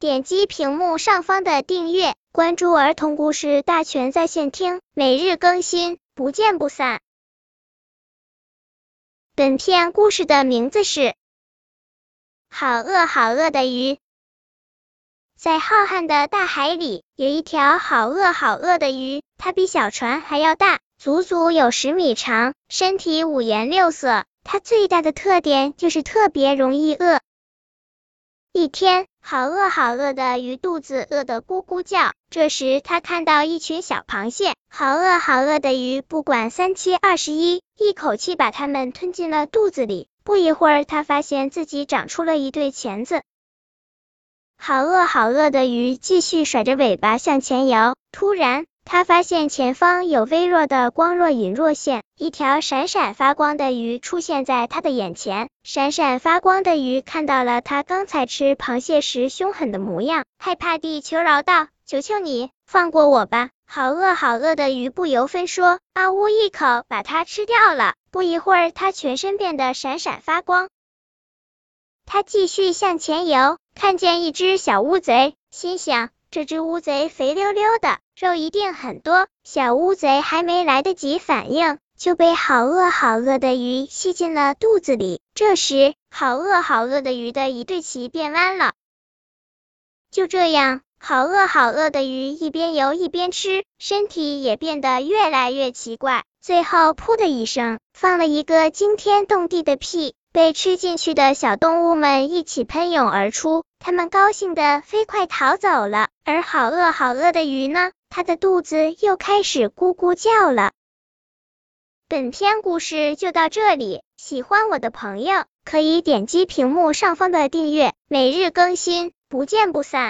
点击屏幕上方的订阅，关注儿童故事大全在线听，每日更新，不见不散。本片故事的名字是《好饿好饿的鱼》。在浩瀚的大海里，有一条好饿好饿的鱼，它比小船还要大，足足有十米长，身体五颜六色。它最大的特点就是特别容易饿。一天，好饿好饿的鱼肚子饿得咕咕叫。这时，他看到一群小螃蟹，好饿好饿的鱼不管三七二十一，一口气把它们吞进了肚子里。不一会儿，他发现自己长出了一对钳子。好饿好饿的鱼继续甩着尾巴向前游。突然，他发现前方有微弱的光若隐若现，一条闪闪发光的鱼出现在他的眼前。闪闪发光的鱼看到了他刚才吃螃蟹时凶狠的模样，害怕地求饶道：“求求你放过我吧！”好饿好饿的鱼不由分说，啊呜一口把它吃掉了。不一会儿，它全身变得闪闪发光。他继续向前游，看见一只小乌贼，心想：这只乌贼肥溜溜的。肉一定很多，小乌贼还没来得及反应，就被好饿好饿的鱼吸进了肚子里。这时，好饿好饿的鱼的一对鳍变弯了。就这样，好饿好饿的鱼一边游一边吃，身体也变得越来越奇怪。最后，噗的一声，放了一个惊天动地的屁。被吃进去的小动物们一起喷涌而出，它们高兴的飞快逃走了。而好饿好饿的鱼呢？它的肚子又开始咕咕叫了。本篇故事就到这里，喜欢我的朋友可以点击屏幕上方的订阅，每日更新，不见不散。